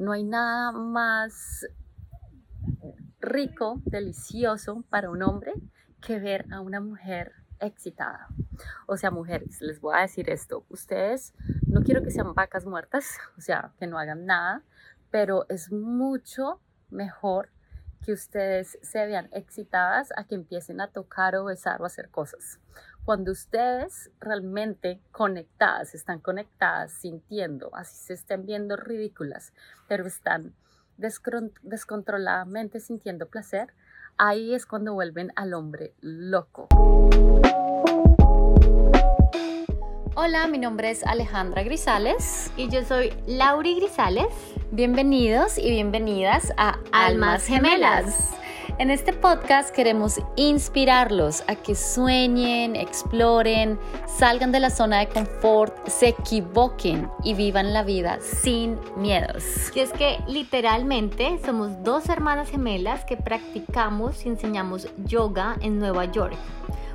No hay nada más rico, delicioso para un hombre que ver a una mujer excitada. O sea, mujeres, les voy a decir esto, ustedes no quiero que sean vacas muertas, o sea, que no hagan nada, pero es mucho mejor que ustedes se vean excitadas a que empiecen a tocar o besar o hacer cosas. Cuando ustedes realmente conectadas, están conectadas, sintiendo, así se estén viendo ridículas, pero están descontroladamente sintiendo placer, ahí es cuando vuelven al hombre loco. Hola, mi nombre es Alejandra Grisales. Y yo soy Lauri Grisales. Bienvenidos y bienvenidas a Almas Gemelas. En este podcast queremos inspirarlos a que sueñen, exploren, salgan de la zona de confort, se equivoquen y vivan la vida sin miedos. Y es que literalmente somos dos hermanas gemelas que practicamos y enseñamos yoga en Nueva York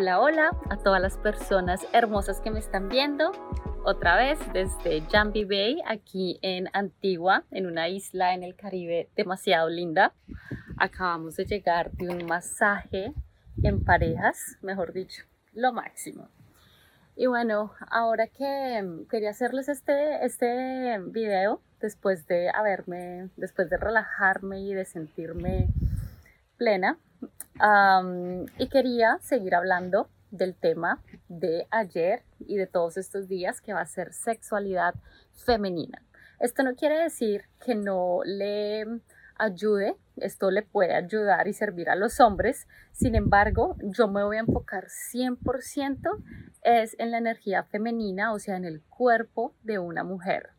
Hola, hola a todas las personas hermosas que me están viendo. Otra vez desde Jambi Bay, aquí en Antigua, en una isla en el Caribe demasiado linda. Acabamos de llegar de un masaje en parejas, mejor dicho, lo máximo. Y bueno, ahora que quería hacerles este, este video, después de haberme, después de relajarme y de sentirme plena, y quería seguir hablando del tema de ayer y de todos estos días que va a ser sexualidad femenina. Esto no quiere decir que no le ayude, esto le puede ayudar y servir a los hombres, sin embargo, yo me voy a enfocar 100% es en la energía femenina, o sea, en el cuerpo de una mujer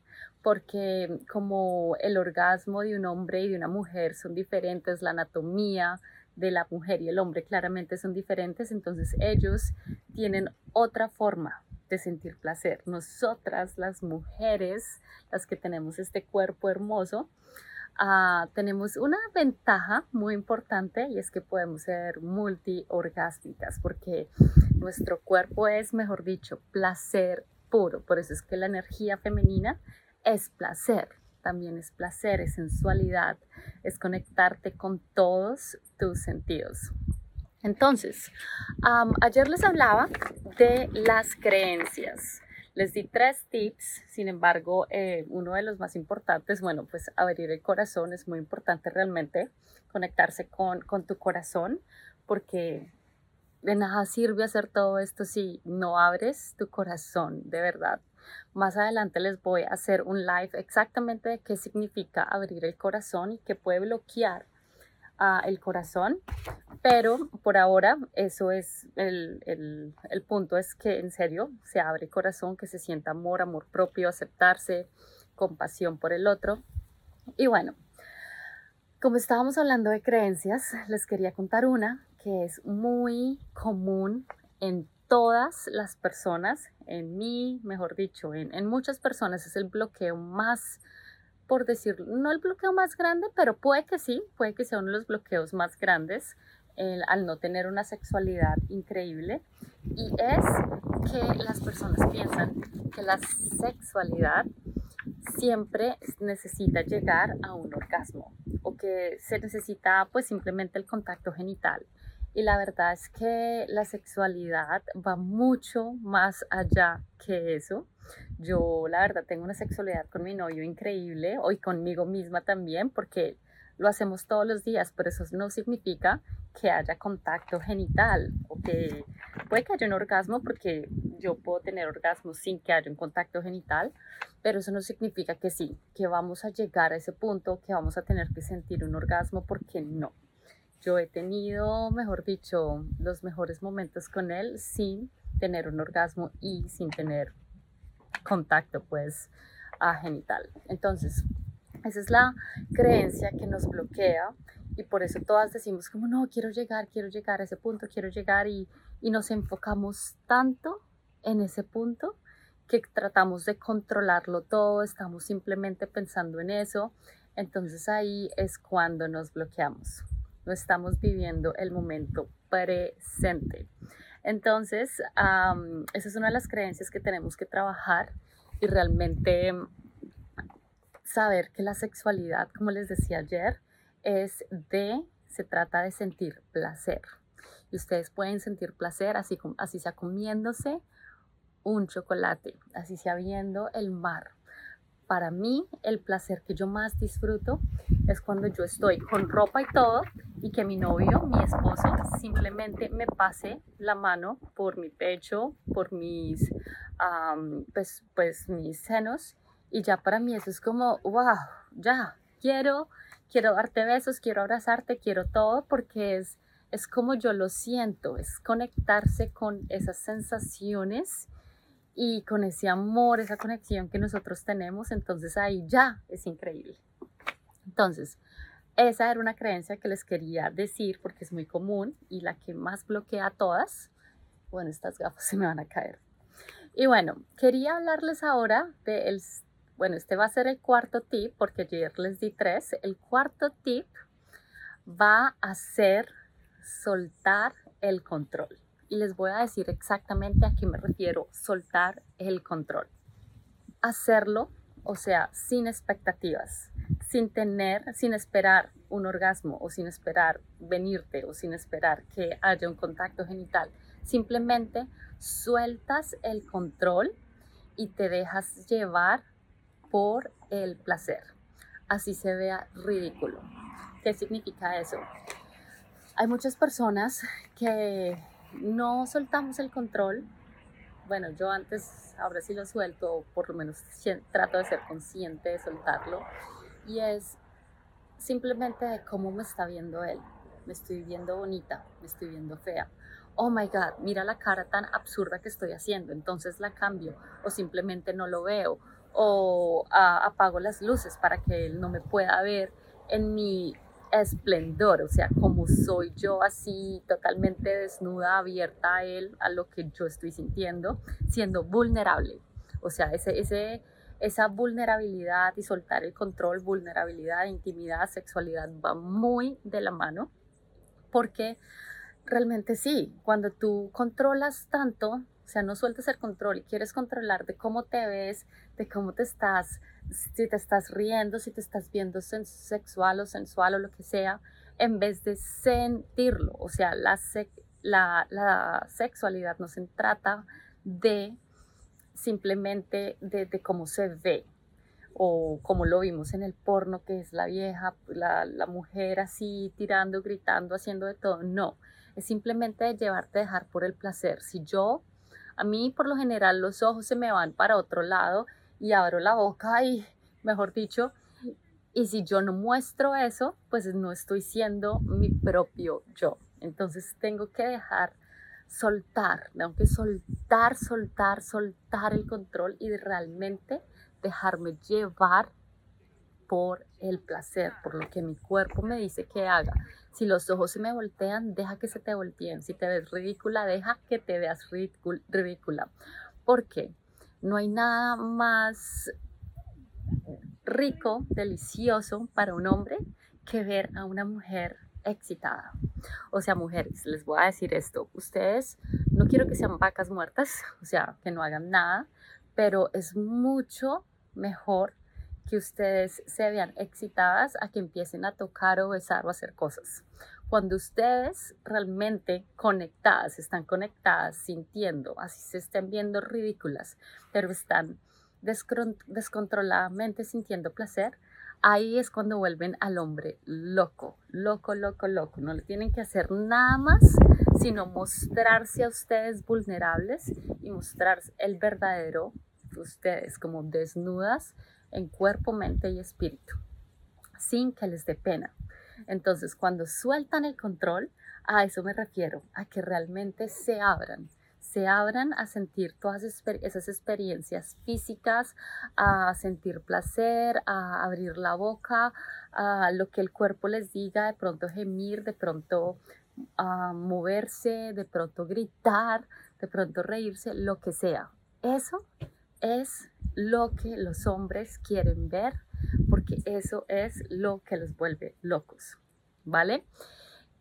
porque como el orgasmo de un hombre y de una mujer son diferentes, la anatomía, de la mujer y el hombre claramente son diferentes, entonces ellos tienen otra forma de sentir placer. Nosotras, las mujeres, las que tenemos este cuerpo hermoso, ah, tenemos una ventaja muy importante y es que podemos ser multiorgásmicas porque nuestro cuerpo es, mejor dicho, placer puro. Por eso es que la energía femenina es placer también es placer, es sensualidad, es conectarte con todos tus sentidos. Entonces, ayer les hablaba de las creencias. Les di tres tips, sin embargo, eh, uno de los más importantes, bueno, pues abrir el corazón es muy importante realmente, conectarse con, con tu corazón, porque de nada sirve hacer todo esto si no abres tu corazón, de verdad. Más adelante les voy a hacer un live exactamente de qué significa abrir el corazón y qué puede bloquear uh, el corazón. Pero por ahora eso es el, el, el punto, es que en serio se abre el corazón, que se sienta amor, amor propio, aceptarse, compasión por el otro. Y bueno, como estábamos hablando de creencias, les quería contar una que es muy común en todas las personas, en mí, mejor dicho, en, muchas personas es el bloqueo más, por decir, no el bloqueo más grande, pero puede que sí, puede que sea uno de los bloqueos más grandes al no tener una sexualidad increíble. Y es que las personas piensan que la sexualidad siempre necesita llegar a un orgasmo o que se necesita pues simplemente el contacto genital y la verdad es que la sexualidad va mucho más allá que eso. Yo la verdad tengo una sexualidad con mi novio increíble y conmigo misma también porque lo hacemos todos los días, pero eso no significa que haya contacto genital o que puede que haya un orgasmo porque yo puedo tener orgasmo sin que haya un contacto genital, pero eso no significa que sí, que vamos a llegar a ese punto, que vamos a tener que sentir un orgasmo porque no. Yo he tenido, mejor dicho, los mejores momentos con él sin tener un orgasmo y sin tener contacto, pues, a genital. Entonces, Esa es la creencia que nos bloquea y por eso todas decimos como no, quiero llegar, quiero llegar a ese punto, quiero llegar y, y nos enfocamos tanto en ese punto que tratamos de controlarlo todo, estamos simplemente pensando en eso, entonces ahí es cuando nos bloqueamos, no estamos viviendo el momento presente. Entonces, esa es una de las creencias que tenemos que trabajar y realmente saber que la sexualidad, como les decía ayer, es de, se trata de sentir placer. Y ustedes pueden sentir placer así, así sea comiéndose un chocolate, así sea viendo el mar. Para mí, el placer que yo más disfruto es cuando yo estoy con ropa y todo y que mi novio, mi esposo, simplemente me pase la mano por mi pecho, por mis, pues, pues mis senos. Y ya para mí eso es como, wow, ya, quiero, quiero darte besos, quiero abrazarte, quiero todo, porque es, es como yo lo siento, es conectarse con esas sensaciones y con ese amor, esa conexión que nosotros tenemos, entonces ahí ya es increíble. Entonces, esa era una creencia que les quería decir porque es muy común y la que más bloquea a todas. Bueno, estas gafas se me van a caer. Y bueno, quería hablarles ahora del bueno, este va a ser el cuarto tip porque ayer les di tres. El cuarto tip va a ser soltar el control. Y les voy a decir exactamente a qué me refiero, soltar el control. Hacerlo, o sea, sin expectativas, sin tener, sin esperar un orgasmo o sin esperar venirte o sin esperar que haya un contacto genital. Simplemente sueltas el control y te dejas llevar por el placer. Así se vea ridículo. ¿Qué significa eso? Hay muchas personas que no soltamos el control. Bueno, yo antes, ahora sí lo suelto, por lo menos trato de ser consciente de soltarlo. Y es simplemente de cómo me está viendo él. Me estoy viendo bonita, me estoy viendo fea. Oh my God, mira la cara tan absurda que estoy haciendo, entonces la cambio o simplemente no lo veo o apago las luces para que él no me pueda ver en mi esplendor, o sea, como soy yo así totalmente desnuda, abierta a él, a lo que yo estoy sintiendo, siendo vulnerable. O sea, ese, ese, esa vulnerabilidad y soltar el control, vulnerabilidad, intimidad, sexualidad va muy de la mano, porque realmente sí, cuando tú controlas tanto, o sea, no sueltes el control y quieres controlar de cómo te ves, de cómo te estás, si te estás riendo, si te estás viendo sexual o sensual o lo que sea, en vez de sentirlo. O sea, la, la, sexualidad no se trata de simplemente de, cómo se ve o como lo vimos en el porno, que es la vieja, la, la mujer así tirando, gritando, haciendo de todo. No, es simplemente de llevarte a dejar por el placer. Si yo a mí por lo general los ojos se me van para otro lado y abro la boca y, mejor dicho, y si yo no muestro eso, pues no estoy siendo mi propio yo. Entonces tengo que dejar soltar, tengo que soltar, soltar, soltar el control y realmente dejarme llevar por el placer, por lo que mi cuerpo me dice que haga. Si los ojos se me voltean, deja que se te volteen. Si te ves ridícula, deja que te veas ridícula. ¿Por qué? No hay nada más rico, delicioso para un hombre que ver a una mujer excitada. O sea, mujeres, les voy a decir esto. Ustedes no quiero que sean vacas muertas, o sea, que no hagan nada, pero es mucho mejor que ustedes se vean excitadas a que empiecen a tocar o besar o hacer cosas. Cuando ustedes realmente conectadas, están conectadas, sintiendo, así se estén viendo ridículas, pero están descontroladamente sintiendo placer, ahí es cuando vuelven al hombre loco, loco, loco, loco. No le tienen que hacer nada más, sino mostrarse a ustedes vulnerables y mostrar el verdadero ustedes como desnudas en cuerpo, mente y espíritu, sin que les dé pena. Entonces, cuando sueltan el control, a eso me refiero, a que realmente se abran, se abran a sentir todas esas experiencias físicas, a sentir placer, a abrir la boca, a lo que el cuerpo les diga, de pronto gemir, de pronto a moverse, de pronto gritar, de pronto reírse, lo que sea. Eso es lo que los hombres quieren ver porque eso es lo que los vuelve locos, ¿vale?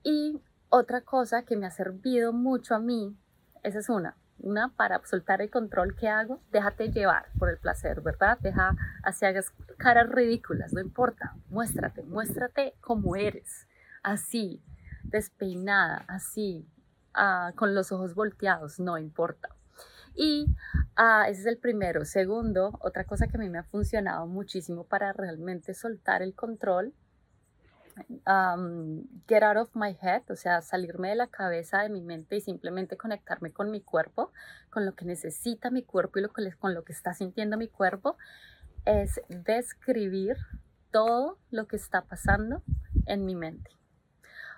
Y otra cosa que me ha servido mucho a mí esa es una. Una para soltar el control que hago, déjate llevar por el placer, ¿verdad? Deja así hagas caras ridículas, no importa. Muéstrate, muéstrate como eres. Así, despeinada, así, ah, con los ojos volteados, no importa. Y ah, ese es el primero. Segundo, otra cosa que a mí me ha funcionado muchísimo para realmente soltar el control get out of my head, o sea, salirme de la cabeza de mi mente y simplemente conectarme con mi cuerpo, con lo que necesita mi cuerpo y con lo que está sintiendo mi cuerpo, es describir todo lo que está pasando en mi mente.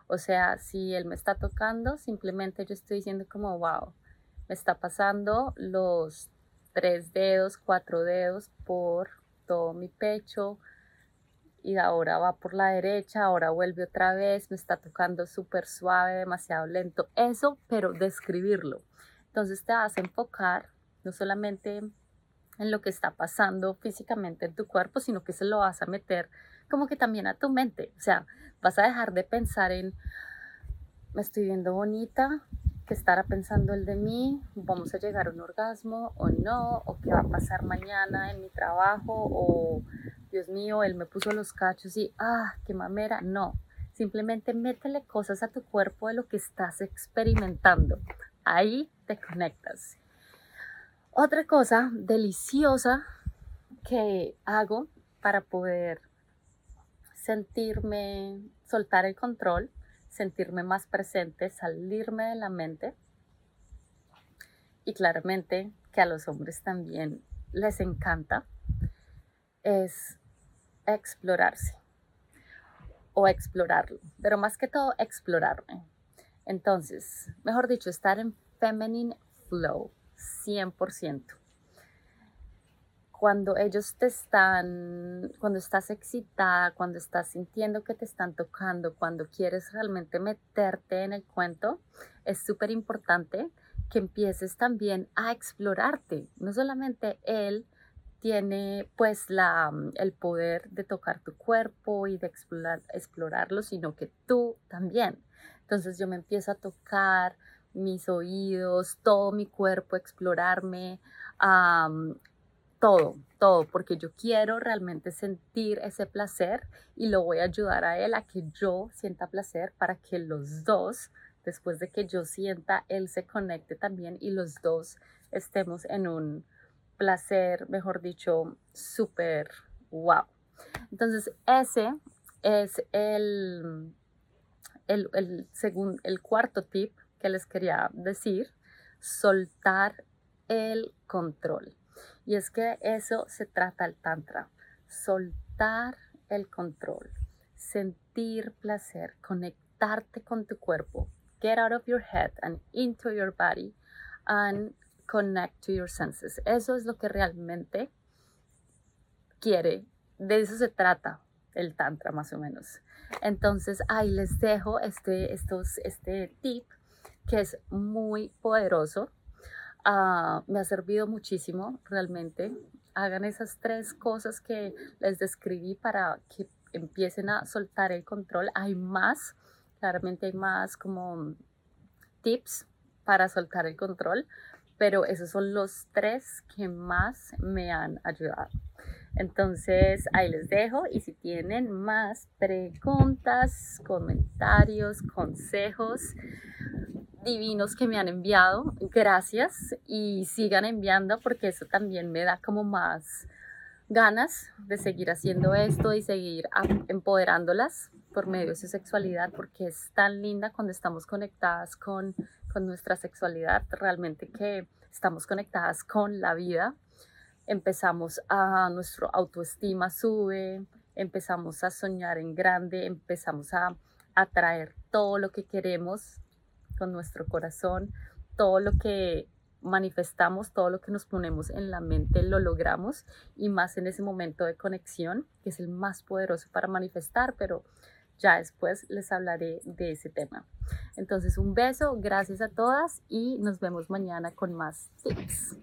O sea, si él me está tocando, simplemente yo estoy diciendo como, wow, me está pasando los tres dedos, cuatro dedos por todo mi pecho, y ahora va por la derecha, ahora vuelve otra vez, me está tocando súper suave, demasiado lento. Eso, pero describirlo. Entonces te vas a enfocar no solamente en lo que está pasando físicamente en tu cuerpo, sino que se lo vas a meter como que también a tu mente. O sea, vas a dejar de pensar en, me estoy viendo bonita, que estará pensando el de mí, vamos a llegar a un orgasmo o no, o qué va a pasar mañana en mi trabajo, o Dios mío, él me puso los cachos y, ah, qué mamera. No, simplemente métele cosas a tu cuerpo de lo que estás experimentando. Ahí te conectas. Otra cosa deliciosa que hago para poder sentirme, soltar el control, sentirme más presente, salirme de la mente. Y claramente que a los hombres también les encanta, es explorarse o explorarlo, pero más que todo explorarme. Entonces, mejor dicho, estar en feminine flow 100%. Cuando ellos te están, cuando estás excitada, cuando estás sintiendo que te están tocando, cuando quieres realmente meterte en el cuento, es súper importante que empieces también a explorarte, no solamente él, tiene pues mm, el poder de tocar tu cuerpo y de explorar, explorarlo, sino que tú también. Entonces yo me empiezo a tocar mis oídos, todo mi cuerpo, explorarme, todo, todo, porque yo quiero realmente sentir ese placer y lo voy a ayudar a él a que yo sienta placer para que los dos, después de que yo sienta, él se conecte también y los dos estemos en un placer, mejor dicho, súper wow. Entonces, ese es el, el, el, el cuarto tip que les quería decir, soltar el control. Y es que eso se trata el tantra, soltar el control, sentir placer, conectarte con tu cuerpo, get out of your head and into your body and connect to your senses. Eso es lo que realmente quiere. De eso se trata el tantra más o menos. Entonces ahí les dejo este, estos, este tip que es muy poderoso. Ah, me ha servido muchísimo realmente. Hagan esas tres cosas que les describí para que empiecen a soltar el control. Hay más, claramente hay más como tips para soltar el control, pero esos son los tres que más me han ayudado. Entonces ahí les dejo y si tienen más preguntas, comentarios, consejos divinos que me han enviado, gracias y sigan enviando porque eso también me da como más ganas de seguir haciendo esto y seguir empoderándolas por medio de su sexualidad porque es tan linda cuando estamos conectadas con con nuestra sexualidad, realmente que estamos conectadas con la vida, empezamos a nuestra autoestima sube, empezamos a soñar en grande, empezamos a atraer todo lo que queremos nuestro corazón, todo lo que manifestamos todo lo que nos ponemos en la mente, lo logramos y más en ese momento de conexión, que es el más poderoso para manifestar, pero ya después les hablaré de ese tema. Entonces un beso, gracias a todas y nos vemos mañana con más tips.